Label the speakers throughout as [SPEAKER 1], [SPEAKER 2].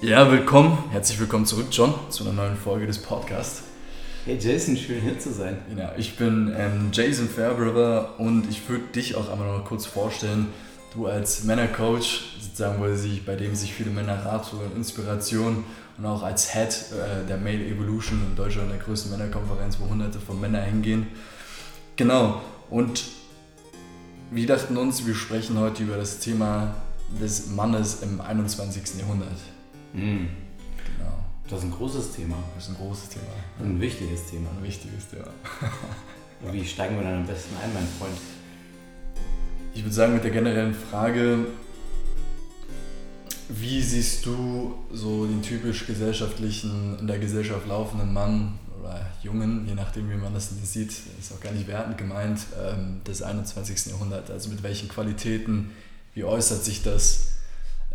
[SPEAKER 1] Ja, willkommen, herzlich willkommen zurück, John, zu einer neuen Folge des Podcasts.
[SPEAKER 2] Hey Jason, schön hier zu sein.
[SPEAKER 1] Ja, ich bin ähm, Jason Fairbrother und ich würde dich auch einmal noch kurz vorstellen. Du als Männercoach, sozusagen, sich, bei dem sich viele Männer Rat holen, Inspiration und auch als Head äh, der Male Evolution in Deutschland, der größten Männerkonferenz, wo hunderte von Männern hingehen. Genau, und wir dachten uns, wir sprechen heute über das Thema des Mannes im 21. Jahrhundert.
[SPEAKER 2] Mhm. Genau. Das ist ein großes Thema.
[SPEAKER 1] Das ist ein großes Thema.
[SPEAKER 2] Ein wichtiges Thema.
[SPEAKER 1] Ein wichtiges Thema.
[SPEAKER 2] Wie steigen wir dann am besten ein, mein Freund?
[SPEAKER 1] Ich würde sagen, mit der generellen Frage, wie siehst du so den typisch gesellschaftlichen, in der Gesellschaft laufenden Mann oder Jungen, je nachdem, wie man das sieht, ist auch gar nicht wertend gemeint, ähm, des 21. Jahrhunderts? Also mit welchen Qualitäten, wie äußert sich das?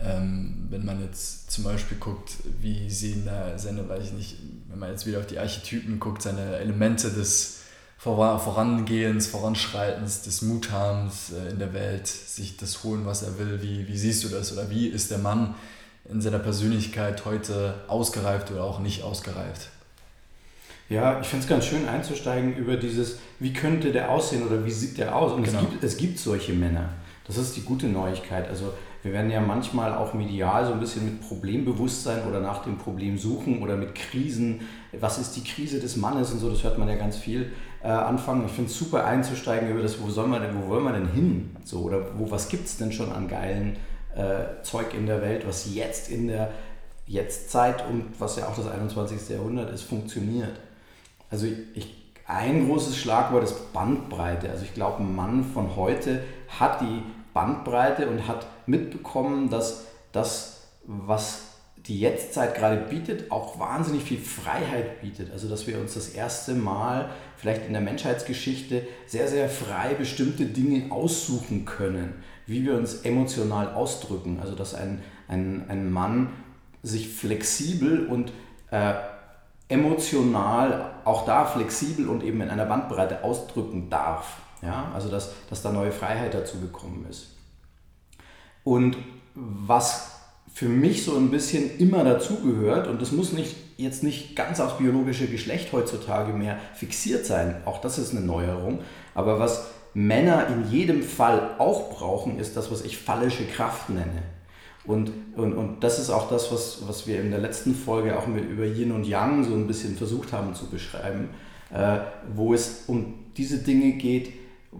[SPEAKER 1] Ähm, wenn man jetzt zum Beispiel guckt, wie sehen da seine, weiß ich nicht, wenn man jetzt wieder auf die Archetypen guckt, seine Elemente des Vorangehens, Voranschreitens, des Muthabens äh, in der Welt, sich das holen, was er will, wie, wie siehst du das oder wie ist der Mann in seiner Persönlichkeit heute ausgereift oder auch nicht ausgereift?
[SPEAKER 2] Ja, ich finde es ganz schön einzusteigen über dieses, wie könnte der aussehen oder wie sieht der aus? Und genau. es, gibt, es gibt solche Männer. Das ist die gute Neuigkeit. Also wir werden ja manchmal auch medial so ein bisschen mit Problembewusstsein oder nach dem Problem suchen oder mit Krisen. Was ist die Krise des Mannes und so, das hört man ja ganz viel äh, anfangen. Ich finde es super einzusteigen über das, wo, soll man denn, wo wollen wir denn hin? So, oder wo, was gibt es denn schon an geilen äh, Zeug in der Welt, was jetzt in der Jetztzeit und was ja auch das 21. Jahrhundert ist, funktioniert. Also ich, ein großes Schlagwort ist Bandbreite. Also ich glaube, ein Mann von heute hat die Bandbreite und hat mitbekommen, dass das, was die Jetztzeit gerade bietet, auch wahnsinnig viel Freiheit bietet. Also dass wir uns das erste Mal vielleicht in der Menschheitsgeschichte sehr, sehr frei bestimmte Dinge aussuchen können, wie wir uns emotional ausdrücken. Also dass ein, ein, ein Mann sich flexibel und äh, emotional auch da flexibel und eben in einer Bandbreite ausdrücken darf. Ja? Also dass, dass da neue Freiheit dazu gekommen ist. Und was für mich so ein bisschen immer dazugehört, und das muss nicht, jetzt nicht ganz aufs biologische Geschlecht heutzutage mehr fixiert sein, auch das ist eine Neuerung, aber was Männer in jedem Fall auch brauchen, ist das, was ich phallische Kraft nenne. Und, und, und das ist auch das, was, was wir in der letzten Folge auch mit über Yin und Yang so ein bisschen versucht haben zu beschreiben, äh, wo es um diese Dinge geht,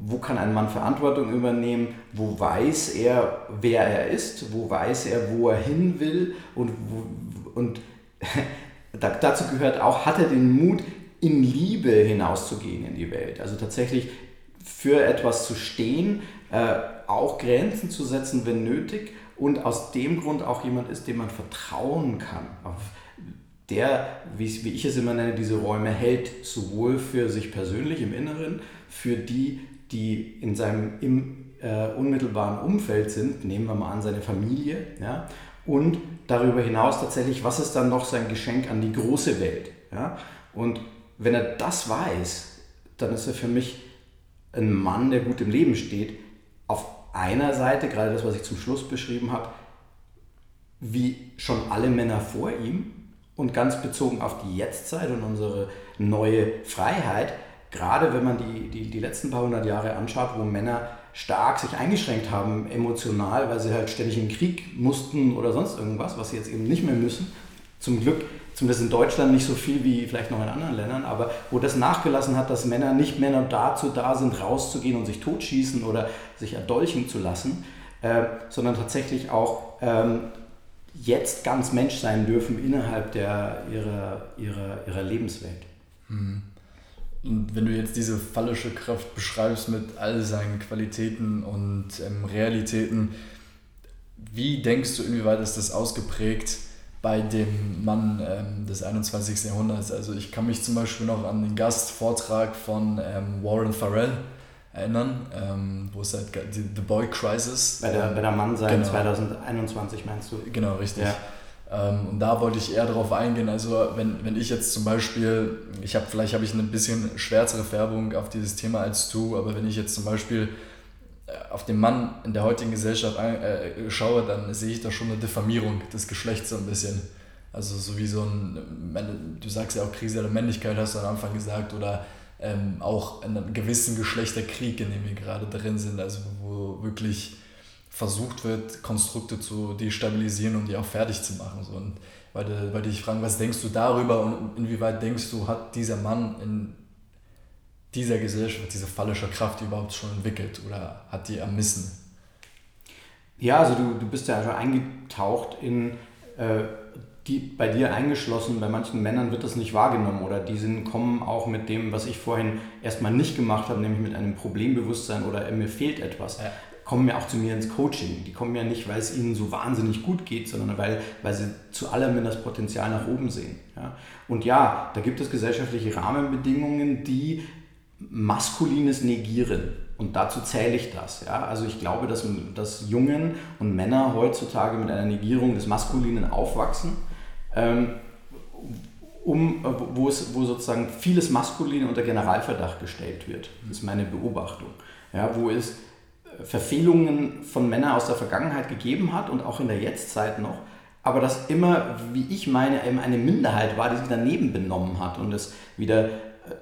[SPEAKER 2] wo kann ein Mann Verantwortung übernehmen, wo weiß er, wer er ist, wo weiß er, wo er hin will und, und dazu gehört auch, hat er den Mut, in Liebe hinauszugehen in die Welt. Also tatsächlich für etwas zu stehen, äh, auch Grenzen zu setzen, wenn nötig und aus dem Grund auch jemand ist, dem man vertrauen kann. Auf der, wie ich es immer nenne, diese Räume hält, sowohl für sich persönlich im Inneren, für die, die in seinem im, äh, unmittelbaren Umfeld sind, nehmen wir mal an seine Familie, ja, und darüber hinaus tatsächlich, was ist dann noch sein Geschenk an die große Welt. Ja? Und wenn er das weiß, dann ist er für mich ein Mann, der gut im Leben steht. Auf einer Seite, gerade das, was ich zum Schluss beschrieben habe, wie schon alle Männer vor ihm und ganz bezogen auf die Jetztzeit und unsere neue Freiheit, gerade wenn man die, die, die letzten paar hundert Jahre anschaut, wo Männer stark sich eingeschränkt haben emotional, weil sie halt ständig in Krieg mussten oder sonst irgendwas, was sie jetzt eben nicht mehr müssen. Zum Glück, zumindest in Deutschland nicht so viel wie vielleicht noch in anderen Ländern, aber wo das nachgelassen hat, dass Männer nicht mehr nur dazu da sind, rauszugehen und sich totschießen oder sich erdolchen zu lassen, äh, sondern tatsächlich auch ähm, jetzt ganz Mensch sein dürfen innerhalb der, ihrer, ihrer, ihrer Lebenswelt.
[SPEAKER 1] Mhm. Und wenn du jetzt diese phallische Kraft beschreibst mit all seinen Qualitäten und ähm, Realitäten, wie denkst du, inwieweit ist das ausgeprägt bei dem Mann ähm, des 21. Jahrhunderts? Also ich kann mich zum Beispiel noch an den Gastvortrag von ähm, Warren Farrell erinnern, ähm, wo es halt die The Boy Crisis.
[SPEAKER 2] Bei der, bei der Mann sein genau. 2021 meinst du?
[SPEAKER 1] Genau, richtig. Ja. Ähm, und da wollte ich eher darauf eingehen. Also wenn, wenn ich jetzt zum Beispiel, ich habe vielleicht habe ich eine bisschen schwärzere Färbung auf dieses Thema als du, aber wenn ich jetzt zum Beispiel auf den Mann in der heutigen Gesellschaft äh, schaue, dann sehe ich da schon eine Diffamierung des Geschlechts so ein bisschen. Also so wie so ein, du sagst ja auch Krise der Männlichkeit, hast du am Anfang gesagt, oder ähm, auch einen gewissen Geschlechterkrieg, in dem wir gerade drin sind, also wo wirklich versucht wird, Konstrukte zu destabilisieren und die auch fertig zu machen. So. Und weil, weil dich fragen, was denkst du darüber und inwieweit denkst du, hat dieser Mann in dieser Gesellschaft diese fallische Kraft überhaupt schon entwickelt oder hat die ermissen?
[SPEAKER 2] Ja, also du, du bist ja schon eingetaucht in äh, die bei dir eingeschlossen, bei manchen Männern wird das nicht wahrgenommen oder die sind, kommen auch mit dem, was ich vorhin erstmal nicht gemacht habe, nämlich mit einem Problembewusstsein oder mir fehlt etwas. Ja. Kommen ja auch zu mir ins Coaching. Die kommen ja nicht, weil es ihnen so wahnsinnig gut geht, sondern weil, weil sie zu allem das Potenzial nach oben sehen. Ja? Und ja, da gibt es gesellschaftliche Rahmenbedingungen, die Maskulines negieren. Und dazu zähle ich das. Ja? Also ich glaube, dass, dass Jungen und Männer heutzutage mit einer Negierung des Maskulinen aufwachsen ähm, um, wo, es, wo sozusagen vieles Maskulin unter Generalverdacht gestellt wird. Das ist meine Beobachtung. Ja, wo es Verfehlungen von Männern aus der Vergangenheit gegeben hat und auch in der Jetztzeit noch, aber das immer, wie ich meine, eben eine Minderheit war, die sich daneben benommen hat und es wieder äh,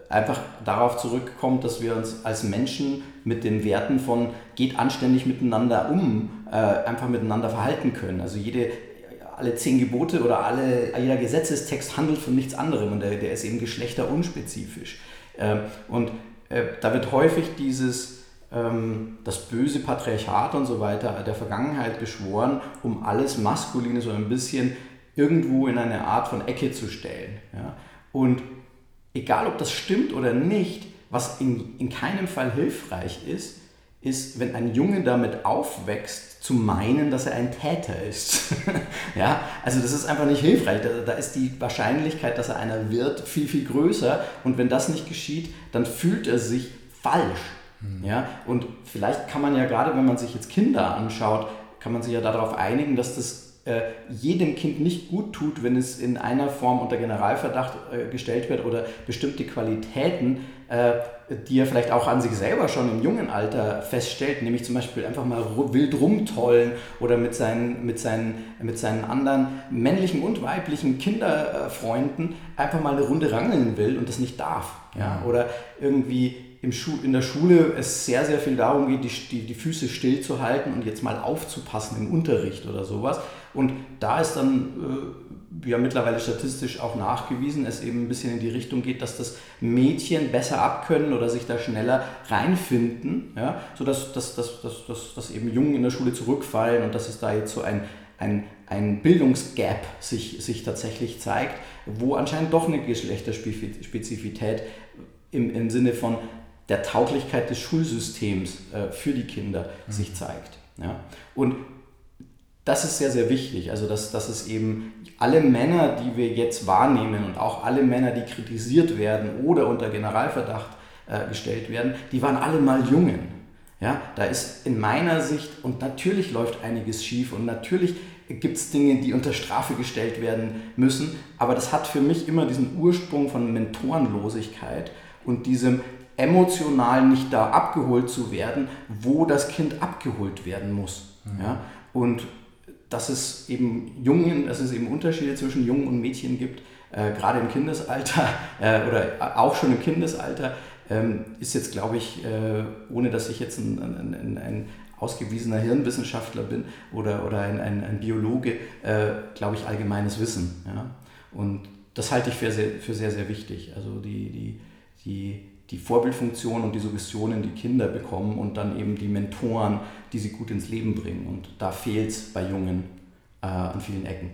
[SPEAKER 2] einfach darauf zurückkommt, dass wir uns als Menschen mit den Werten von geht anständig miteinander um, äh, einfach miteinander verhalten können. Also jede alle zehn Gebote oder alle, jeder Gesetzestext handelt von nichts anderem und der, der ist eben geschlechterunspezifisch. Ähm, und äh, da wird häufig dieses, das böse Patriarchat und so weiter der Vergangenheit beschworen, um alles Maskuline so ein bisschen irgendwo in eine Art von Ecke zu stellen. Und egal ob das stimmt oder nicht, was in, in keinem Fall hilfreich ist, ist, wenn ein Junge damit aufwächst, zu meinen, dass er ein Täter ist. ja, also das ist einfach nicht hilfreich. Da, da, ist die Wahrscheinlichkeit, dass er einer wird, viel, viel größer. Und wenn das nicht geschieht, dann fühlt er sich falsch. Mhm. Ja, und vielleicht kann man ja gerade, wenn man sich jetzt Kinder anschaut, kann man sich ja darauf einigen, dass das äh, jedem Kind nicht gut tut, wenn es in einer Form unter Generalverdacht äh, gestellt wird oder bestimmte Qualitäten äh, die er vielleicht auch an sich selber schon im jungen Alter feststellt, nämlich zum Beispiel einfach mal wild rumtollen oder mit seinen, mit seinen, mit seinen anderen männlichen und weiblichen Kinderfreunden einfach mal eine Runde rangeln will und das nicht darf. Ja? Oder irgendwie im in der Schule es sehr, sehr viel darum geht, die, die, die Füße stillzuhalten und jetzt mal aufzupassen im Unterricht oder sowas. Und da ist dann äh, ja mittlerweile statistisch auch nachgewiesen, es eben ein bisschen in die Richtung geht, dass das Mädchen besser abkönnen oder sich da schneller reinfinden, ja, sodass dass, dass, dass, dass, dass eben Jungen in der Schule zurückfallen und dass es da jetzt so ein, ein, ein Bildungsgap sich, sich tatsächlich zeigt, wo anscheinend doch eine Geschlechterspezifität im, im Sinne von der Tauglichkeit des Schulsystems äh, für die Kinder mhm. sich zeigt. Ja. Und das ist sehr, sehr wichtig. Also, dass, dass es eben alle Männer, die wir jetzt wahrnehmen und auch alle Männer, die kritisiert werden oder unter Generalverdacht äh, gestellt werden, die waren alle mal Jungen. Ja, da ist in meiner Sicht, und natürlich läuft einiges schief und natürlich gibt es Dinge, die unter Strafe gestellt werden müssen, aber das hat für mich immer diesen Ursprung von Mentorenlosigkeit und diesem emotional nicht da abgeholt zu werden, wo das Kind abgeholt werden muss. Mhm. Ja? Und dass es eben Jungen, dass es eben Unterschiede zwischen Jungen und Mädchen gibt, äh, gerade im Kindesalter äh, oder auch schon im Kindesalter, ähm, ist jetzt, glaube ich, äh, ohne dass ich jetzt ein, ein, ein, ein, ausgewiesener Hirnwissenschaftler bin oder, oder ein, ein, Biologe, äh, glaube ich, allgemeines Wissen. Ja? Und das halte ich für sehr, für sehr, sehr wichtig. Also die, die, die die Vorbildfunktion und die Suggestionen, die Kinder bekommen und dann eben die Mentoren, die sie gut ins Leben bringen. Und da fehlt es bei Jungen äh, an vielen Ecken.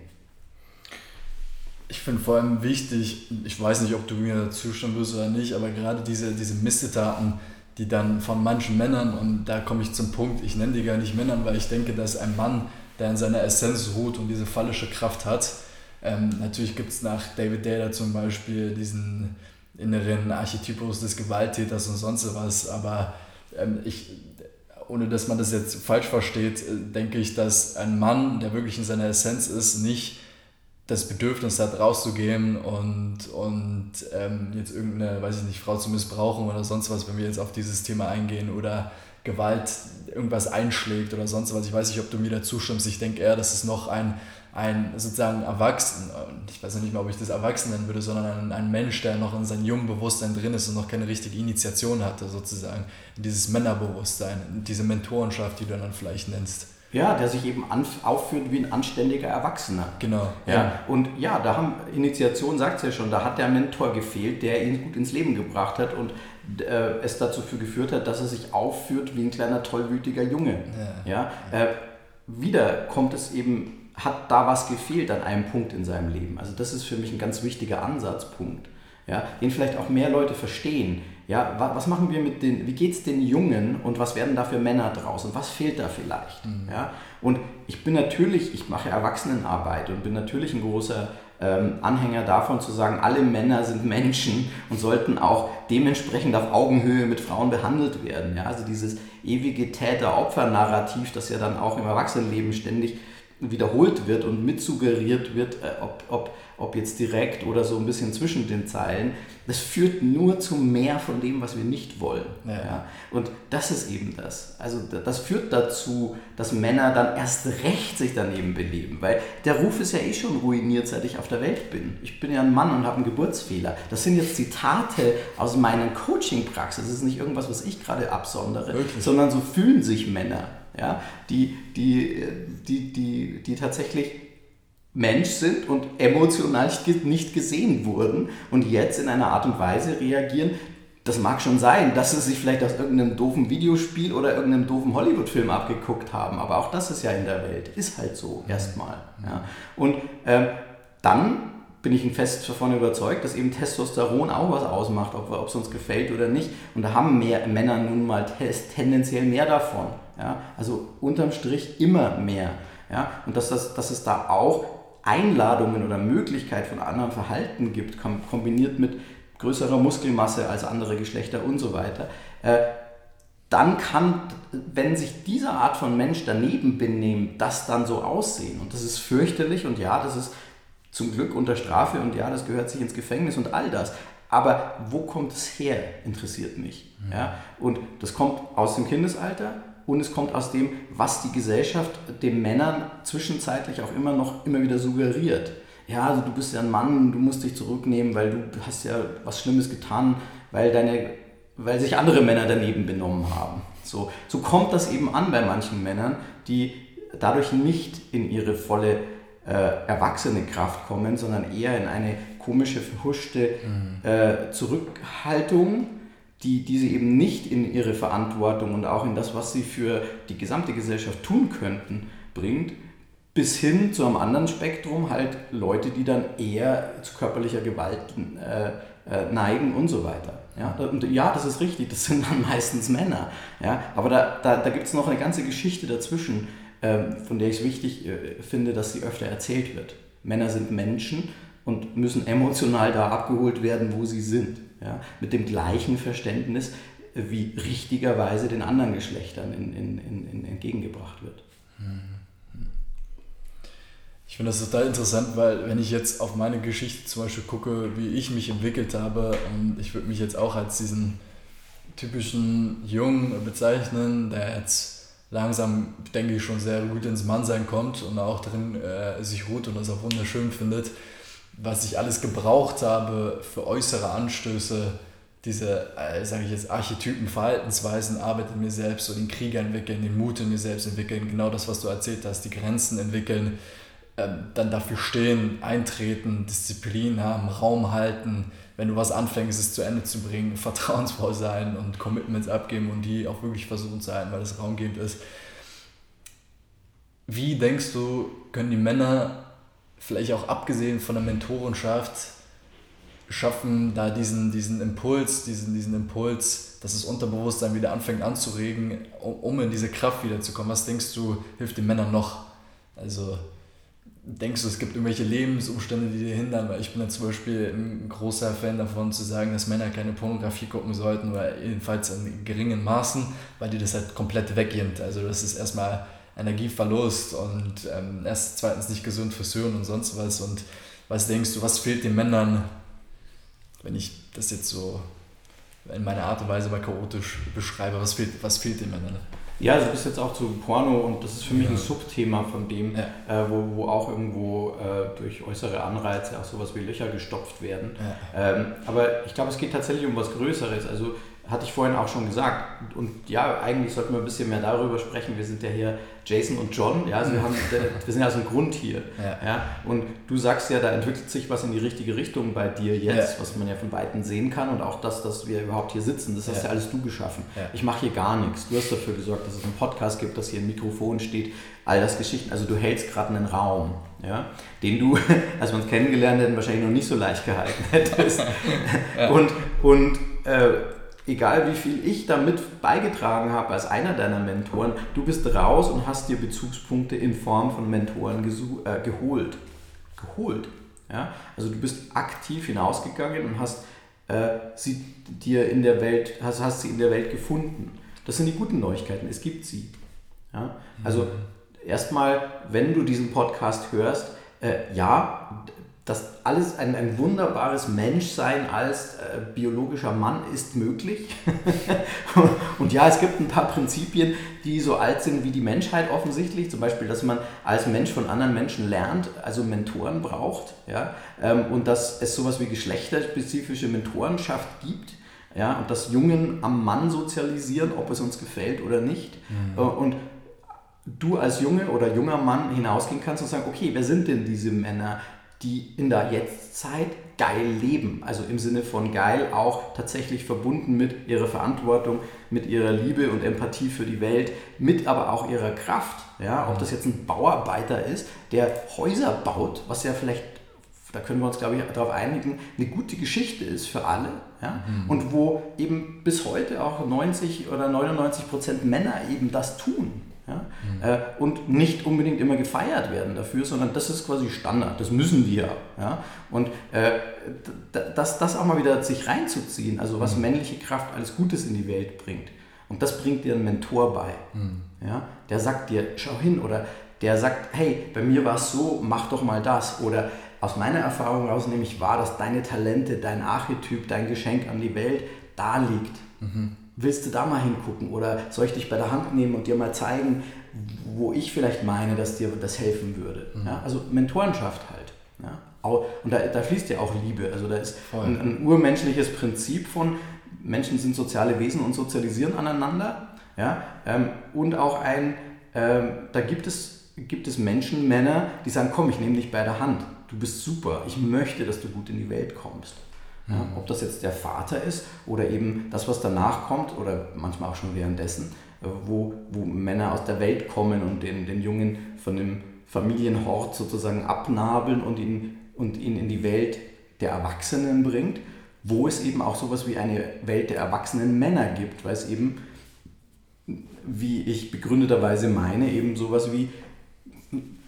[SPEAKER 1] Ich finde vor allem wichtig, ich weiß nicht, ob du mir zustimmen wirst oder nicht, aber gerade diese, diese Missetaten, die dann von manchen Männern, und da komme ich zum Punkt, ich nenne die gar nicht Männern, weil ich denke, dass ein Mann, der in seiner Essenz ruht und diese fallische Kraft hat, ähm, natürlich gibt es nach David Taylor zum Beispiel diesen inneren Archetypus des Gewalttäters und sonst was. Aber ähm, ich, ohne dass man das jetzt falsch versteht, äh, denke ich, dass ein Mann, der wirklich in seiner Essenz ist, nicht das Bedürfnis hat, rauszugehen und, und ähm, jetzt irgendeine, weiß ich nicht, Frau zu missbrauchen oder sonst was, wenn wir jetzt auf dieses Thema eingehen oder Gewalt irgendwas einschlägt oder sonst was. Ich weiß nicht, ob du mir da zustimmst. Ich denke eher, dass es noch ein, ein sozusagen Erwachsenen, ich weiß nicht mal, ob ich das Erwachsen nennen würde, sondern ein, ein Mensch, der noch in seinem jungen Bewusstsein drin ist und noch keine richtige Initiation hatte, sozusagen, dieses Männerbewusstsein, in diese Mentorenschaft, die du dann vielleicht nennst.
[SPEAKER 2] Ja, der sich eben aufführt wie ein anständiger Erwachsener.
[SPEAKER 1] Genau.
[SPEAKER 2] Ja. ja. Und ja, da haben Initiation sagt es ja schon, da hat der Mentor gefehlt, der ihn gut ins Leben gebracht hat und äh, es dazu geführt hat, dass er sich aufführt wie ein kleiner tollwütiger Junge. Ja. ja? Äh, wieder kommt es eben, hat da was gefehlt an einem Punkt in seinem Leben. Also das ist für mich ein ganz wichtiger Ansatzpunkt, ja, den vielleicht auch mehr Leute verstehen ja, was machen wir mit den, wie geht es den Jungen und was werden da für Männer draus und was fehlt da vielleicht? Mhm. Ja? Und ich bin natürlich, ich mache Erwachsenenarbeit und bin natürlich ein großer ähm, Anhänger davon zu sagen, alle Männer sind Menschen und sollten auch dementsprechend auf Augenhöhe mit Frauen behandelt werden. Ja? Also dieses ewige Täter-Opfer-Narrativ, das ja dann auch im Erwachsenenleben ständig wiederholt wird und mitsuggeriert wird, äh, ob, ob ob jetzt direkt oder so ein bisschen zwischen den Zeilen, das führt nur zu mehr von dem, was wir nicht wollen. Ja. ja. Und das ist eben das. Also das führt dazu, dass Männer dann erst recht sich daneben beleben, weil der Ruf ist ja eh schon ruiniert, seit ich auf der Welt bin. Ich bin ja ein Mann und habe einen Geburtsfehler. Das sind jetzt Zitate aus meinen Coaching-Praxis. Das ist nicht irgendwas, was ich gerade absondere, Wirklich? sondern so fühlen sich Männer, ja, die, die, die, die, die tatsächlich Mensch sind und emotional nicht gesehen wurden und jetzt in einer Art und Weise reagieren. Das mag schon sein, dass sie sich vielleicht aus irgendeinem doofen Videospiel oder irgendeinem doofen Hollywood-Film abgeguckt haben, aber auch das ist ja in der Welt, ist halt so erstmal. Ja. Und äh, dann bin ich fest davon überzeugt, dass eben Testosteron auch was ausmacht, ob es uns gefällt oder nicht. Und da haben mehr Männer nun mal tendenziell mehr davon. Ja? Also unterm Strich immer mehr. Ja? Und dass, das, dass es da auch Einladungen oder Möglichkeit von anderem Verhalten gibt, kombiniert mit größerer Muskelmasse als andere Geschlechter und so weiter, äh, dann kann, wenn sich diese Art von Mensch daneben benehmen, das dann so aussehen. Und das ist fürchterlich und ja, das ist zum Glück unter Strafe und ja, das gehört sich ins Gefängnis und all das. Aber wo kommt es her, interessiert mich. Mhm. Ja? Und das kommt aus dem Kindesalter, und es kommt aus dem, was die Gesellschaft den Männern zwischenzeitlich auch immer noch immer wieder suggeriert. Ja, also du bist ja ein Mann, du musst dich zurücknehmen, weil du hast ja was Schlimmes getan, weil, deine, weil sich andere Männer daneben benommen haben. So, so kommt das eben an bei manchen Männern, die dadurch nicht in ihre volle äh, erwachsene Kraft kommen, sondern eher in eine komische, verhuschte mhm. äh, Zurückhaltung die, die sie eben nicht in ihre Verantwortung und auch in das, was sie für die gesamte Gesellschaft tun könnten, bringt, bis hin zu einem anderen Spektrum halt Leute, die dann eher zu körperlicher Gewalt äh, äh, neigen und so weiter. Ja, und ja, das ist richtig, das sind dann meistens Männer. Ja, aber da, da, da gibt es noch eine ganze Geschichte dazwischen, äh, von der ich es wichtig äh, finde, dass sie öfter erzählt wird. Männer sind Menschen und müssen emotional da abgeholt werden, wo sie sind ja, mit dem gleichen Verständnis, wie richtigerweise den anderen Geschlechtern in, in, in, entgegengebracht wird.
[SPEAKER 1] Ich finde das total interessant, weil wenn ich jetzt auf meine Geschichte zum Beispiel gucke, wie ich mich entwickelt habe, und ich würde mich jetzt auch als diesen typischen Jungen bezeichnen, der jetzt langsam, denke ich, schon sehr gut ins Mannsein kommt und auch drin äh, sich ruht und das auch wunderschön findet was ich alles gebraucht habe für äußere Anstöße, diese, äh, sage ich jetzt, Archetypen, Verhaltensweisen, Arbeit in mir selbst, so den Krieg entwickeln, den Mut in mir selbst entwickeln, genau das, was du erzählt hast, die Grenzen entwickeln, äh, dann dafür stehen, eintreten, Disziplin haben, Raum halten, wenn du was anfängst, es zu Ende zu bringen, vertrauensvoll sein und Commitments abgeben und die auch wirklich versuchen zu halten, weil das raumgebend ist. Wie denkst du, können die Männer vielleicht auch abgesehen von der Mentorenschaft schaffen, da diesen, diesen Impuls, diesen, diesen Impuls, dass das Unterbewusstsein wieder anfängt anzuregen, um, in diese Kraft wiederzukommen. Was denkst du, hilft den Männern noch? Also denkst du, es gibt irgendwelche Lebensumstände, die dir hindern? Weil ich bin ja zum Beispiel ein großer Fan davon zu sagen, dass Männer keine Pornografie gucken sollten, weil jedenfalls in geringen Maßen, weil die das halt komplett wegnimmt. Also das ist erstmal Energieverlust und ähm, erst zweitens nicht gesund fürs Hirn und sonst was. Und was denkst du, was fehlt den Männern, wenn ich das jetzt so in meiner Art und Weise mal chaotisch beschreibe, was fehlt, was fehlt den Männern?
[SPEAKER 2] Ja, also bis jetzt auch zu Porno und das ist für mich ja. ein Subthema von dem, ja. äh, wo, wo auch irgendwo äh, durch äußere Anreize auch sowas wie Löcher gestopft werden. Ja. Ähm, aber ich glaube, es geht tatsächlich um was Größeres. Also hatte ich vorhin auch schon gesagt. Und ja, eigentlich sollten wir ein bisschen mehr darüber sprechen. Wir sind ja hier Jason und John, ja, also wir, haben, wir sind ja aus dem Grund hier. Ja. ja. Und du sagst ja, da entwickelt sich was in die richtige Richtung bei dir jetzt, ja. was man ja von Weitem sehen kann. Und auch das, dass wir überhaupt hier sitzen, das hast ja, alles du geschaffen. Ja. Ich mache hier gar nichts. Du hast dafür gesorgt, dass es einen Podcast gibt, dass hier ein Mikrofon steht, all das Geschichten. Also du hältst gerade einen Raum, ja, den du, als wir uns kennengelernt hätten, wahrscheinlich noch nicht so leicht gehalten hättest. und und äh, egal wie viel ich damit beigetragen habe als einer deiner Mentoren, du bist raus und hast dir Bezugspunkte in Form von Mentoren äh, geholt. Geholt. Ja? Also du bist aktiv hinausgegangen und hast äh, sie dir in der Welt, hast, hast sie in der Welt gefunden. Das sind die guten Neuigkeiten, es gibt sie. Ja? Also mhm. erstmal, wenn du diesen Podcast hörst, äh, ja, das alles ein, ein wunderbares Menschsein als äh, biologischer Mann ist möglich. und ja, es gibt ein paar Prinzipien, die so alt sind wie die Menschheit offensichtlich. Zum Beispiel, dass man als Mensch von anderen Menschen lernt, also Mentoren braucht. Ja? Ähm, und dass es sowas wie geschlechterspezifische Mentorenschaft gibt. Ja? Und dass Jungen am Mann sozialisieren, ob es uns gefällt oder nicht. Mhm. Äh, und du als Junge oder junger Mann hinausgehen kannst und sagen, okay, wer sind denn diese Männer? Die in der Jetztzeit geil leben. Also im Sinne von geil auch tatsächlich verbunden mit ihrer Verantwortung, mit ihrer Liebe und Empathie für die Welt, mit aber auch ihrer Kraft. Ja, ob das jetzt ein Bauarbeiter ist, der Häuser baut, was ja vielleicht, da können wir uns glaube ich darauf einigen, eine gute Geschichte ist für alle. Ja? Mhm. Und wo eben bis heute auch 90 oder 99 Prozent Männer eben das tun. Ja? Mhm. Äh, und nicht unbedingt immer gefeiert werden dafür, sondern das ist quasi Standard, das müssen wir. Ja? Und äh, das, das auch mal wieder sich reinzuziehen, also was mhm. männliche Kraft alles Gutes in die Welt bringt. Und das bringt dir ein Mentor bei. Mhm. Ja? Der sagt dir, schau hin oder der sagt, hey, bei mir war es so, mach doch mal das. Oder aus meiner Erfahrung heraus nämlich war, dass deine Talente, dein Archetyp, dein Geschenk an die Welt da liegt. Willst du da mal hingucken oder soll ich dich bei der Hand nehmen und dir mal zeigen, wo ich vielleicht meine, dass dir das helfen würde. Mhm. Ja, also Mentorenschaft halt. Ja. Und da, da fließt ja auch Liebe. Also da ist ein, ein, urmenschliches Prinzip von Menschen sind soziale Wesen und sozialisieren aneinander. Ja. Ähm, und auch ein, ähm, da gibt es, gibt es Menschen, Männer, die sagen, komm, ich nehme dich bei der Hand. Du bist super. Ich möchte, dass du gut in die Welt kommst. Ja, ob das jetzt der Vater ist oder eben das, was danach kommt oder manchmal auch schon währenddessen, äh, wo, wo Männer aus der Welt kommen und den, den Jungen von dem Familienhort sozusagen abnabeln und ihn, und ihn in die Welt der Erwachsenen bringt, wo es eben auch sowas wie eine Welt der erwachsenen Männer gibt, weil es eben, wie ich begründeterweise meine, eben sowas wie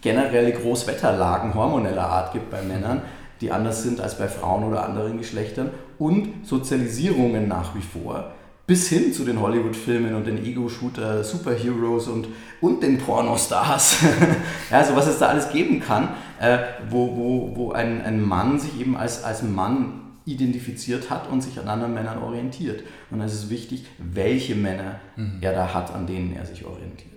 [SPEAKER 2] generelle Großwetterlagen hormoneller Art gibt bei Männern, die anders sind als bei Frauen oder anderen Geschlechtern und Sozialisierungen nach wie vor bis hin zu den Hollywood-Filmen und den Ego-Shooter, Superheroes und, und den Pornostars. ja, also was es da alles geben kann, äh, wo, wo, wo ein, ein Mann sich eben als, als Mann identifiziert hat und sich an anderen Männern orientiert. Und es ist wichtig, welche Männer mhm. er da hat, an denen er sich orientiert.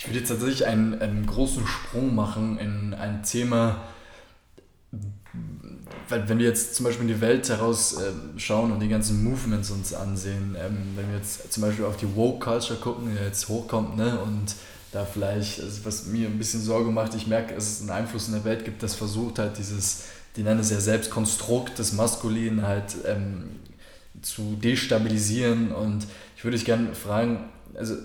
[SPEAKER 1] Ich würde jetzt tatsächlich einen, einen großen Sprung machen in ein Thema, weil wenn wir jetzt zum Beispiel in die Welt heraus äh, schauen und die ganzen Movements uns ansehen, ähm, wenn wir jetzt zum Beispiel auf die Woke Culture gucken, die jetzt hochkommt, ne, und da vielleicht, also was mir ein bisschen Sorge macht, ich merke, dass es einen Einfluss in der Welt gibt, das versucht halt dieses, die nennen es ja selbst Konstrukt des Maskulinen halt ähm, zu destabilisieren und ich würde dich gerne fragen, also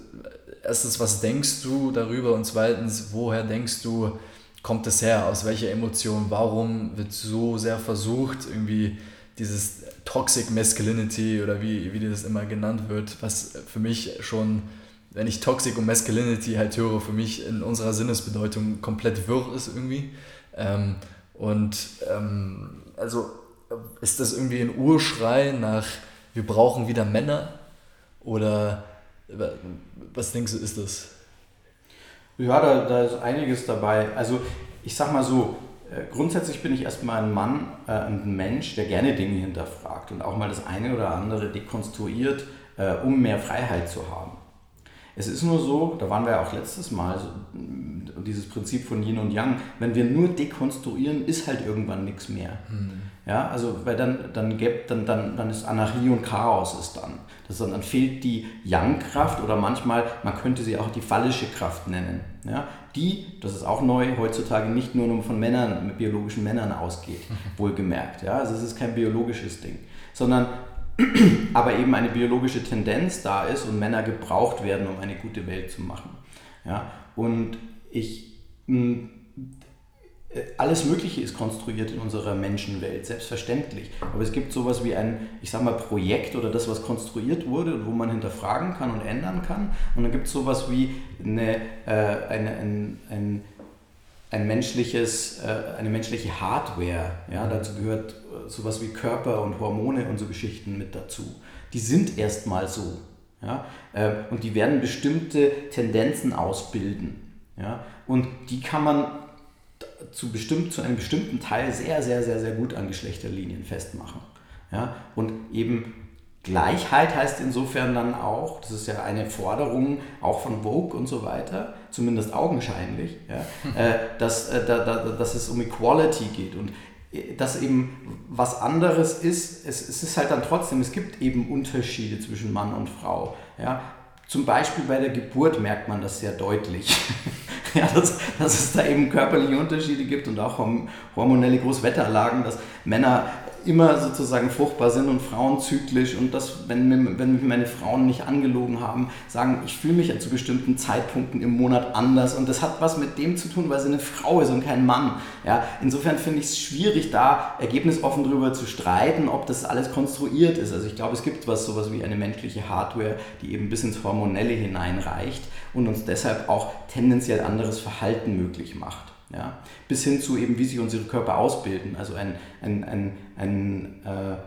[SPEAKER 1] erstens, was denkst du darüber und zweitens, woher denkst du, kommt es her? Aus welcher Emotion? Warum wird so sehr versucht, irgendwie dieses Toxic Masculinity oder wie, wie das immer genannt wird, was für mich schon, wenn ich Toxic und Masculinity halt höre, für mich in unserer Sinnesbedeutung komplett wirr ist irgendwie. Ähm, und ähm, also ist das irgendwie ein Urschrei nach, wir brauchen wieder Männer? Oder Was denkst du, ist das?
[SPEAKER 2] Ja, da, da ist einiges dabei. Also ich sag mal so, äh, grundsätzlich bin ich erstmal ein Mann, äh, ein Mensch, der gerne Dinge hinterfragt und auch mal das eine oder andere dekonstruiert, äh, um mehr Freiheit zu haben. Es ist nur so, da waren wir ja auch letztes Mal, so, dieses Prinzip von Yin und Yang, wenn wir nur dekonstruieren, ist halt irgendwann nichts mehr. Mhm. Ja, also weil dann, dann, gibt, dann, dann, dann ist Anarchie und Chaos ist dann. Das, dann fehlt die Yang-Kraft oder manchmal, man könnte sie auch die phallische Kraft nennen. Ja, die, das ist auch neu, heutzutage nicht nur von Männern, mit biologischen Männern ausgeht, wohlgemerkt. Ja, also es ist kein biologisches Ding, sondern aber eben eine biologische Tendenz da ist und Männer gebraucht werden, um eine gute Welt zu machen. Ja, und ich, hm, alles Mögliche ist konstruiert in unserer Menschenwelt, selbstverständlich. Aber es gibt sowas wie ein, ich sag mal, Projekt oder das, was konstruiert wurde und wo man hinterfragen kann und ändern kann. Und dann gibt es sowas wie eine, äh, eine, ein, ein, ein menschliches, äh, eine menschliche Hardware. Ja? Dazu gehört äh, sowas wie Körper und Hormone und so Geschichten mit dazu. Die sind erstmal so. Ja? Äh, und die werden bestimmte Tendenzen ausbilden. Ja? Und die kann man zu, bestimmt, zu einem bestimmten Teil sehr, sehr, sehr, sehr gut an Geschlechterlinien festmachen. Ja? Und eben Gleichheit heißt insofern dann auch, das ist ja eine Forderung auch von Vogue und so weiter, zumindest augenscheinlich, ja, äh, dass, äh, da, da, dass es um Equality geht und äh, dass eben was anderes ist, es, es ist halt dann trotzdem, es gibt eben Unterschiede zwischen Mann und Frau. Ja. Zum Beispiel bei der Geburt merkt man das sehr deutlich. ja, dass, dass es da eben körperliche Unterschiede gibt und auch hormonelle Großwetterlagen, dass Männer immer sozusagen fruchtbar sind und Frauen zyklisch und dass, wenn, wenn mich meine Frauen nicht angelogen haben, sagen, ich fühle mich ja zu bestimmten Zeitpunkten im Monat anders und das hat was mit dem zu tun, weil sie eine Frau ist und kein Mann. Ja, insofern finde ich es schwierig, da ergebnisoffen darüber zu streiten, ob das alles konstruiert ist. Also ich glaube, es gibt was, sowas wie eine menschliche Hardware, die eben bis ins Hormonelle hineinreicht und uns deshalb auch tendenziell anderes Verhalten möglich macht. Ja? Bis hin zu eben, wie sich unsere Körper ausbilden. Also ein, ein, ein, ein, äh,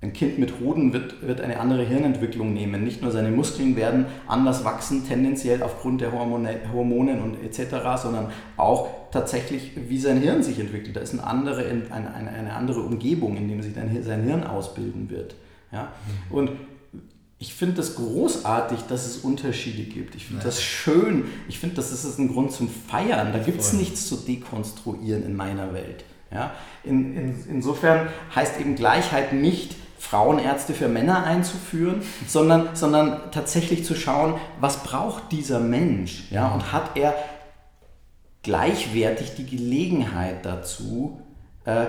[SPEAKER 2] ein Kind mit Hoden wird, wird eine andere Hirnentwicklung nehmen. Nicht nur seine Muskeln werden anders wachsen, tendenziell aufgrund der Hormone, Hormonen und etc., sondern auch tatsächlich, wie sein Hirn sich entwickelt. Da ist eine andere, eine, eine, andere Umgebung, in der sich dann sein Hirn ausbilden wird. Ja? Mhm. Und ich finde das großartig, dass es Unterschiede gibt. Ich finde ja. das schön. Ich finde, das ist ein Grund zum Feiern. Da gibt es nichts zu dekonstruieren in meiner Welt. Ja? In, in, insofern heißt eben Gleichheit nicht, Frauenärzte für Männer einzuführen, sondern, sondern tatsächlich zu schauen, was braucht dieser Mensch? Ja? Und hat er gleichwertig die Gelegenheit dazu, äh,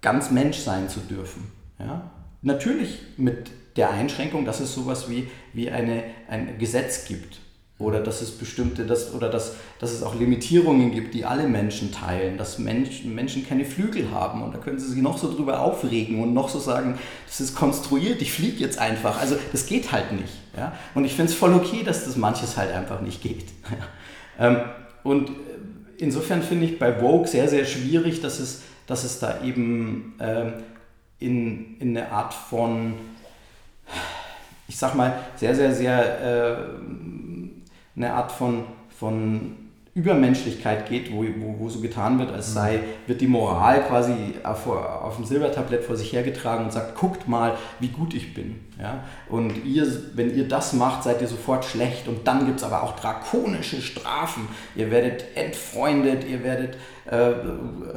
[SPEAKER 2] ganz Mensch sein zu dürfen? Ja? Natürlich mit der Einschränkung, dass es sowas wie, wie eine, ein Gesetz gibt. Oder dass es bestimmte, dass, oder dass, dass es auch Limitierungen gibt, die alle Menschen teilen, dass Menschen, Menschen keine Flügel haben und da können sie sich noch so drüber aufregen und noch so sagen, das ist konstruiert, ich fliege jetzt einfach. Also das geht halt nicht. Ja? Und ich finde es voll okay, dass das manches halt einfach nicht geht. ähm, und insofern finde ich bei Vogue sehr, sehr schwierig, dass es, dass es da eben ähm, in, in eine Art von ich sag mal, sehr, sehr, sehr äh, eine Art von, von Übermenschlichkeit geht, wo, wo, wo so getan wird, als sei, wird die Moral quasi auf, auf dem Silbertablett vor sich hergetragen und sagt, guckt mal, wie gut ich bin. Ja? Und ihr, wenn ihr das macht, seid ihr sofort schlecht. Und dann gibt es aber auch drakonische Strafen. Ihr werdet entfreundet, ihr werdet äh,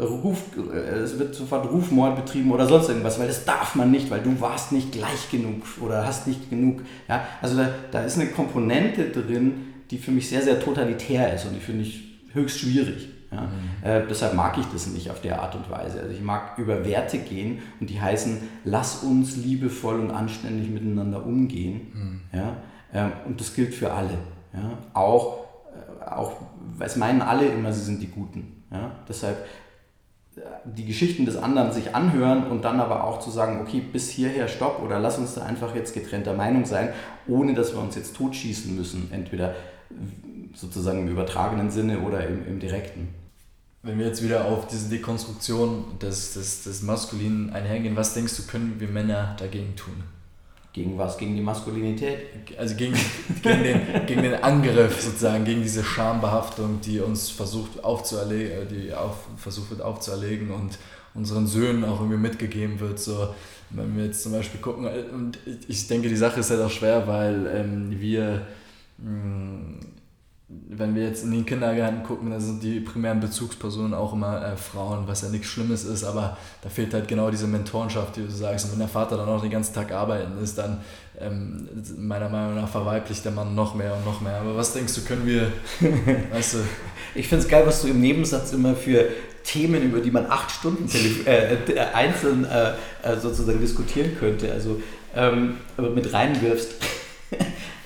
[SPEAKER 2] Ruf, äh, es wird sofort Rufmord betrieben oder sonst irgendwas, weil das darf man nicht, weil du warst nicht gleich genug oder hast nicht genug. Ja? Also da, da ist eine Komponente drin, die für mich sehr, sehr totalitär ist und die finde ich höchst schwierig. Ja? Mhm. Äh, deshalb mag ich das nicht auf der Art und Weise. Also ich mag über Werte gehen und die heißen, lass uns liebevoll und anständig miteinander umgehen. Mhm. Ja? Ähm, und das gilt für alle. Ja? Auch, äh, auch, es meinen alle immer, sie sind die Guten. Ja? Deshalb äh, die Geschichten des anderen sich anhören und dann aber auch zu sagen, okay, bis hierher stopp oder lass uns da einfach jetzt getrennter Meinung sein, ohne dass wir uns jetzt totschießen müssen. Entweder sozusagen im übertragenen Sinne oder im, im direkten.
[SPEAKER 1] Wenn wir jetzt wieder auf diese Dekonstruktion des, des, des Maskulinen einhergehen, was denkst du, können wir Männer dagegen tun?
[SPEAKER 2] Gegen was? Gegen die Maskulinität?
[SPEAKER 1] Also gegen, gegen, den, gegen den Angriff sozusagen, gegen diese Schambehaftung, die uns versucht aufzuerlegen, äh, die auf, versucht wird aufzuerlegen und unseren Söhnen auch irgendwie mitgegeben wird. So, wenn wir jetzt zum Beispiel gucken, äh, und ich denke, die Sache ist halt auch schwer, weil ähm, wir wenn wir jetzt in den Kindergarten gucken, da sind die primären Bezugspersonen auch immer äh, Frauen, was ja nichts Schlimmes ist, aber da fehlt halt genau diese Mentorenschaft, die du sagst. Und wenn der Vater dann auch den ganzen Tag arbeiten ist, dann ähm, meiner Meinung nach verweiblicht der Mann noch mehr und noch mehr. Aber was denkst du, können wir, weißt du?
[SPEAKER 2] Ich finde es geil, was du im Nebensatz immer für Themen, über die man acht Stunden äh, äh, einzeln äh, äh, sozusagen diskutieren könnte, also ähm, mit reinwirfst.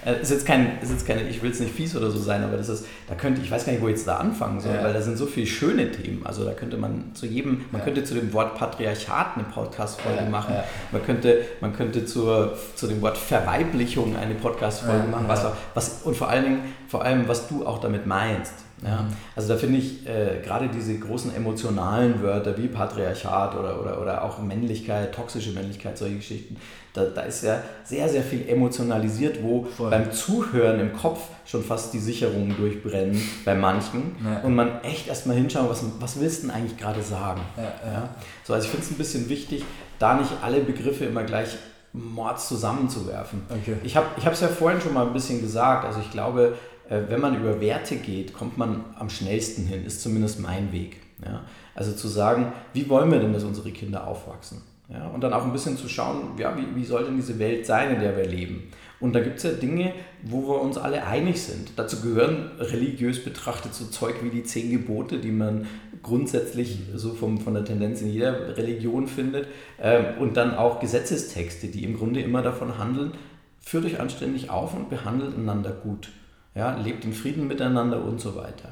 [SPEAKER 2] Äh, ist jetzt kein, ist jetzt keine, ich will es nicht fies oder so sein, aber das ist, da könnte, ich weiß gar nicht, wo ich jetzt da anfangen soll, ja. weil da sind so viele schöne Themen. Also da könnte man zu jedem, man ja. könnte zu dem Wort Patriarchat eine Podcast-Folge ja. machen. Man könnte, man könnte zur, zu dem Wort Verweiblichung eine Podcast-Folge machen, was, was, und vor allen Dingen, vor allem, was du auch damit meinst. Ja, mhm. also da finde ich äh, gerade diese großen emotionalen Wörter wie Patriarchat oder, oder, oder auch Männlichkeit, toxische Männlichkeit, solche Geschichten, da, da ist ja sehr, sehr viel emotionalisiert, wo Voll. beim Zuhören im Kopf schon fast die Sicherungen durchbrennen bei manchen ja. und man echt erstmal hinschauen, was, was willst du denn eigentlich gerade sagen? Ja, ja. So, also ich finde es ein bisschen wichtig, da nicht alle Begriffe immer gleich Mords zusammenzuwerfen. Okay. Ich habe es ja vorhin schon mal ein bisschen gesagt, also ich glaube, wenn man über Werte geht, kommt man am schnellsten hin, ist zumindest mein Weg. Ja? Also zu sagen, wie wollen wir denn, dass unsere Kinder aufwachsen? Ja? Und dann auch ein bisschen zu schauen, ja, wie, wie soll denn diese Welt sein, in der wir leben? Und da gibt es ja Dinge, wo wir uns alle einig sind. Dazu gehören religiös betrachtet so Zeug wie die zehn Gebote, die man grundsätzlich so vom, von der Tendenz in jeder Religion findet. Ähm, und dann auch Gesetzestexte, die im Grunde immer davon handeln, führt euch anständig auf und behandelt einander gut ja, lebt in Frieden miteinander und so weiter.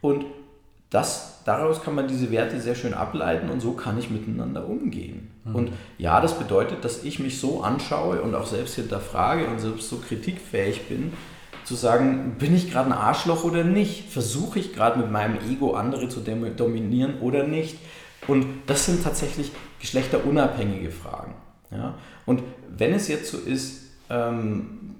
[SPEAKER 2] Und das, daraus kann man diese Werte sehr schön ableiten und so kann ich miteinander umgehen. Mhm. Und ja, das bedeutet, dass ich mich so anschaue und auch selbst hinterfrage und selbst so kritikfähig bin, zu sagen, bin ich gerade ein Arschloch oder nicht? Versuche ich gerade mit meinem Ego andere zu dominieren oder nicht? Und das sind tatsächlich geschlechterunabhängige Fragen. Ja? Und wenn es jetzt so ist, ähm,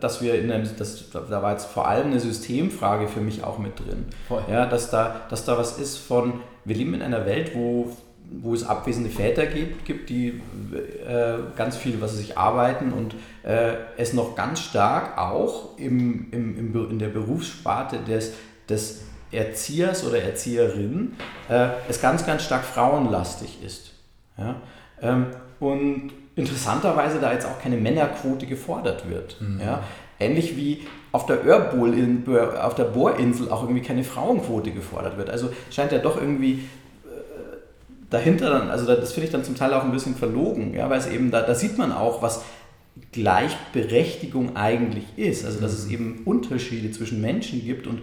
[SPEAKER 2] dass wir in einem, das, da war jetzt vor allem eine Systemfrage für mich auch mit drin. Voll. Ja, dass da, dass da was ist von, wir leben in einer Welt, wo, wo es abwesende Väter gibt, gibt die äh, ganz viel, was sie sich arbeiten und äh, es noch ganz stark auch im, im, im, in der Berufssparte des, des Erziehers oder Erzieherin äh, es ganz, ganz stark frauenlastig ist. Ja? Ähm, und interessanterweise da jetzt auch keine Männerquote gefordert wird. Mhm. Ja? Ähnlich wie auf der, Örbol in, auf der Bohrinsel auch irgendwie keine Frauenquote gefordert wird. Also scheint ja doch irgendwie äh, dahinter dann, also das finde ich dann zum Teil auch ein bisschen verlogen, ja, weil es eben, da, da sieht man auch, was Gleichberechtigung eigentlich ist. Also dass es mhm. eben Unterschiede zwischen Menschen gibt und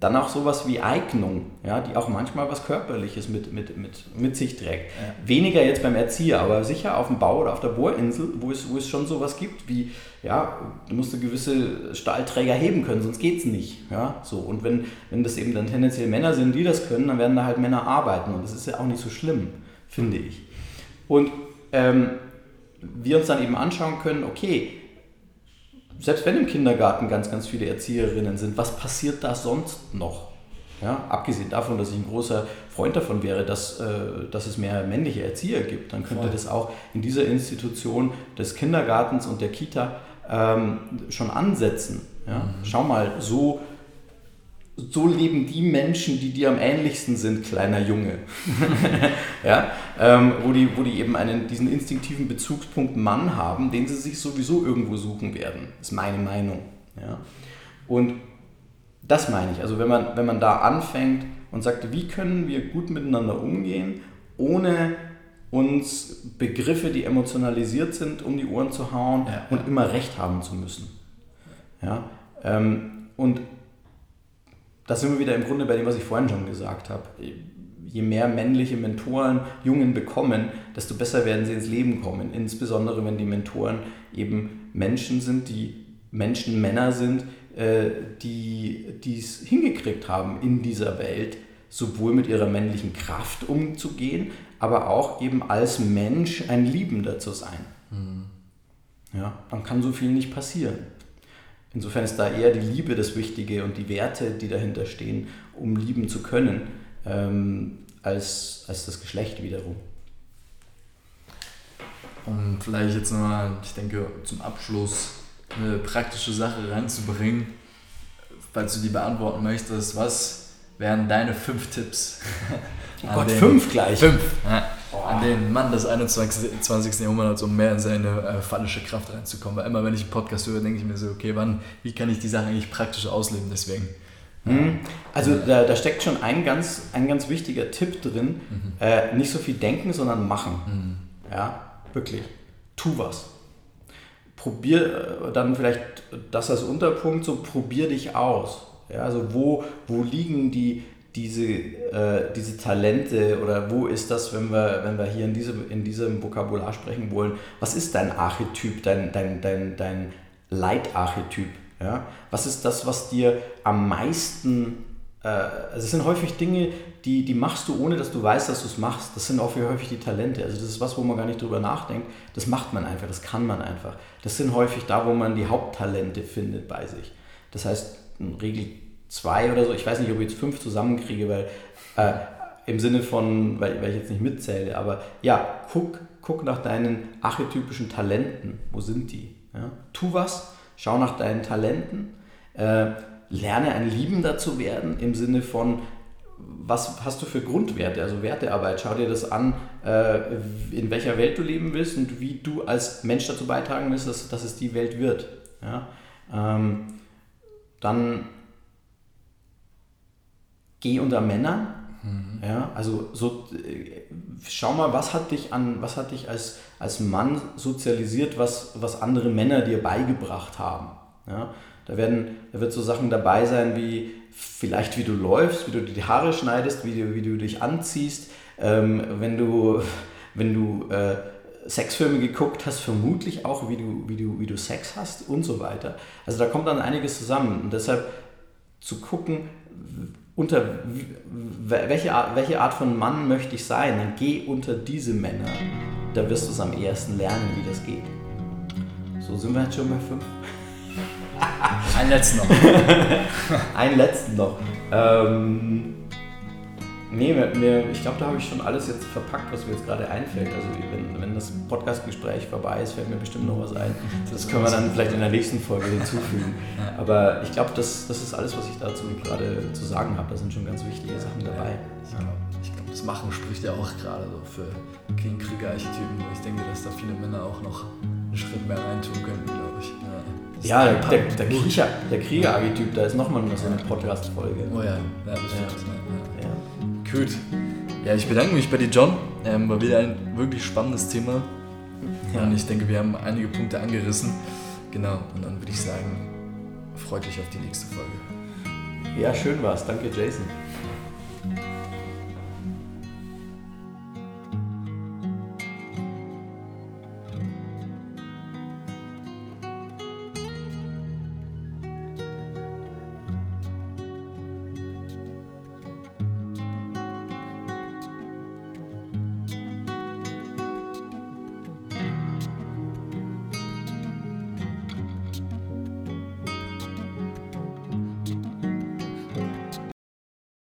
[SPEAKER 2] dann auch sowas wie Eignung, ja, die auch manchmal was Körperliches mit, mit, mit, mit sich trägt. Ja. Weniger jetzt beim Erzieher, aber sicher auf dem Bau oder auf der Bohrinsel, wo es, wo es schon sowas gibt wie, ja, du musst eine gewisse Stahlträger heben können, sonst geht es nicht. Ja, so. Und wenn, wenn das eben dann tendenziell Männer sind, die das können, dann werden da halt Männer arbeiten und das ist ja auch nicht so schlimm, finde ich. Und ähm, wir uns dann eben anschauen können, okay, selbst wenn im Kindergarten ganz, ganz viele Erzieherinnen sind, was passiert da sonst noch? Ja, abgesehen davon, dass ich ein großer Freund davon wäre, dass, äh, dass es mehr männliche Erzieher gibt, dann könnte Voll. das auch in dieser Institution des Kindergartens und der Kita ähm, schon ansetzen. Ja? Mhm. Schau mal, so so leben die Menschen, die dir am ähnlichsten sind, kleiner Junge. ja? Ähm, wo, die, wo die eben einen, diesen instinktiven Bezugspunkt Mann haben, den sie sich sowieso irgendwo suchen werden. ist meine Meinung. Ja? Und das meine ich. Also wenn man, wenn man da anfängt und sagt, wie können wir gut miteinander umgehen, ohne uns Begriffe, die emotionalisiert sind, um die Ohren zu hauen ja, und immer recht haben zu müssen. Ja? Ähm, und da sind wir wieder im Grunde bei dem, was ich vorhin schon gesagt habe. Je mehr männliche Mentoren Jungen bekommen, desto besser werden sie ins Leben kommen. Insbesondere wenn die Mentoren eben Menschen sind, die Menschen, Männer sind, äh, die es hingekriegt haben, in dieser Welt sowohl mit ihrer männlichen Kraft umzugehen, aber auch eben als Mensch ein Liebender zu sein. Mhm. ja, dann kann so viel nicht passieren. Insofern ist da eher die Liebe das Wichtige und die Werte, die dahinter stehen, um lieben zu können, ähm, als, als das Geschlecht wiederum.
[SPEAKER 1] Um vielleicht jetzt nochmal, ich denke, zum Abschluss eine praktische Sache reinzubringen, falls du die beantworten möchtest, was wären deine fünf Tipps?
[SPEAKER 2] Oh Gott, fünf gleich.
[SPEAKER 1] Fünf. Ja, an den Mann des 21. 20. Jahrhunderts, um mehr in seine äh, phallische Kraft reinzukommen. Weil immer wenn ich einen Podcast höre, denke ich mir so, okay, wann, wie kann ich die Sache eigentlich praktisch ausleben? Deswegen.
[SPEAKER 2] Mhm. Also da, da, steckt schon ein ganz, ein ganz wichtiger Tipp drin. Mhm. Äh, nicht so viel denken, sondern machen. Mhm. Ja, wirklich. Tu was. Probier äh, dann vielleicht das als Unterpunkt, so probier dich aus. Ja, also wo, wo liegen die, diese, äh, diese Talente oder wo ist das, wenn wir, wenn wir hier in, diese, in diesem Vokabular sprechen wollen, was ist dein Archetyp, dein, dein, dein, dein Leitarchetyp? Ja? Was ist das, was dir am meisten, äh, also es sind häufig Dinge, die, die machst du, ohne dass du weißt, dass du es machst. Das sind auch häufig die Talente. Also das ist was, wo man gar nicht drüber nachdenkt. Das macht man einfach, das kann man einfach. Das sind häufig da, wo man die Haupttalente findet bei sich. Das heißt, Regel zwei oder so, ich weiß nicht, ob ich jetzt fünf zusammenkriege, weil äh, im Sinne von, weil, weil ich jetzt nicht mitzähle, aber ja, guck, guck nach deinen archetypischen Talenten. Wo sind die? Ja? Tu was, schau nach deinen Talenten, äh, lerne ein Liebender zu werden im Sinne von, was hast du für Grundwerte, also Wertearbeit. Schau dir das an, äh, in welcher Welt du leben willst und wie du als Mensch dazu beitragen willst, dass, dass es die Welt wird. Ja? Ähm, dann geh unter Männern. Mhm. Ja, also so, äh, schau mal, was hat dich an, was hat dich als, als Mann sozialisiert, was, was andere Männer dir beigebracht haben. Ja, da, werden, da wird so Sachen dabei sein wie vielleicht wie du läufst, wie du die Haare schneidest, wie du, wie du dich anziehst, ähm, wenn du, wenn du äh, Sexfilme geguckt hast, vermutlich auch, wie du, wie, du, wie du Sex hast und so weiter. Also da kommt dann einiges zusammen. Und deshalb zu gucken, unter welche Art, welche Art von Mann möchte ich sein, dann geh unter diese Männer. Da wirst du es am ehesten lernen, wie das geht. So sind wir jetzt schon bei fünf.
[SPEAKER 1] Einen letzten noch.
[SPEAKER 2] Einen letzten noch. Ähm, Nee, mir, ich glaube, da habe ich schon alles jetzt verpackt, was mir jetzt gerade einfällt. Also wenn, wenn das Podcastgespräch vorbei ist, fällt mir bestimmt noch was ein. Das können wir dann vielleicht in der nächsten Folge hinzufügen. Aber ich glaube, das, das ist alles, was ich dazu gerade zu sagen habe. Da sind schon ganz wichtige Sachen dabei.
[SPEAKER 1] Ich glaube, glaub, das Machen spricht ja auch gerade so für King Krieger-Archetypen. Ich denke, dass da viele Männer auch noch einen Schritt mehr reintun können, glaube ich.
[SPEAKER 2] Ja, ja der, der, der, Krieger, der Krieger-Archetyp, da ist nochmal so eine Podcast-Folge.
[SPEAKER 1] Oh ja, ja, das stimmt. Ja. Ja. Gut. Ja, ich bedanke mich bei dir, John. Ähm, war wieder ein wirklich spannendes Thema. Ja. Und ich denke, wir haben einige Punkte angerissen. Genau. Und dann würde ich sagen, freut euch auf die nächste Folge.
[SPEAKER 2] Ja, schön war's. Danke, Jason.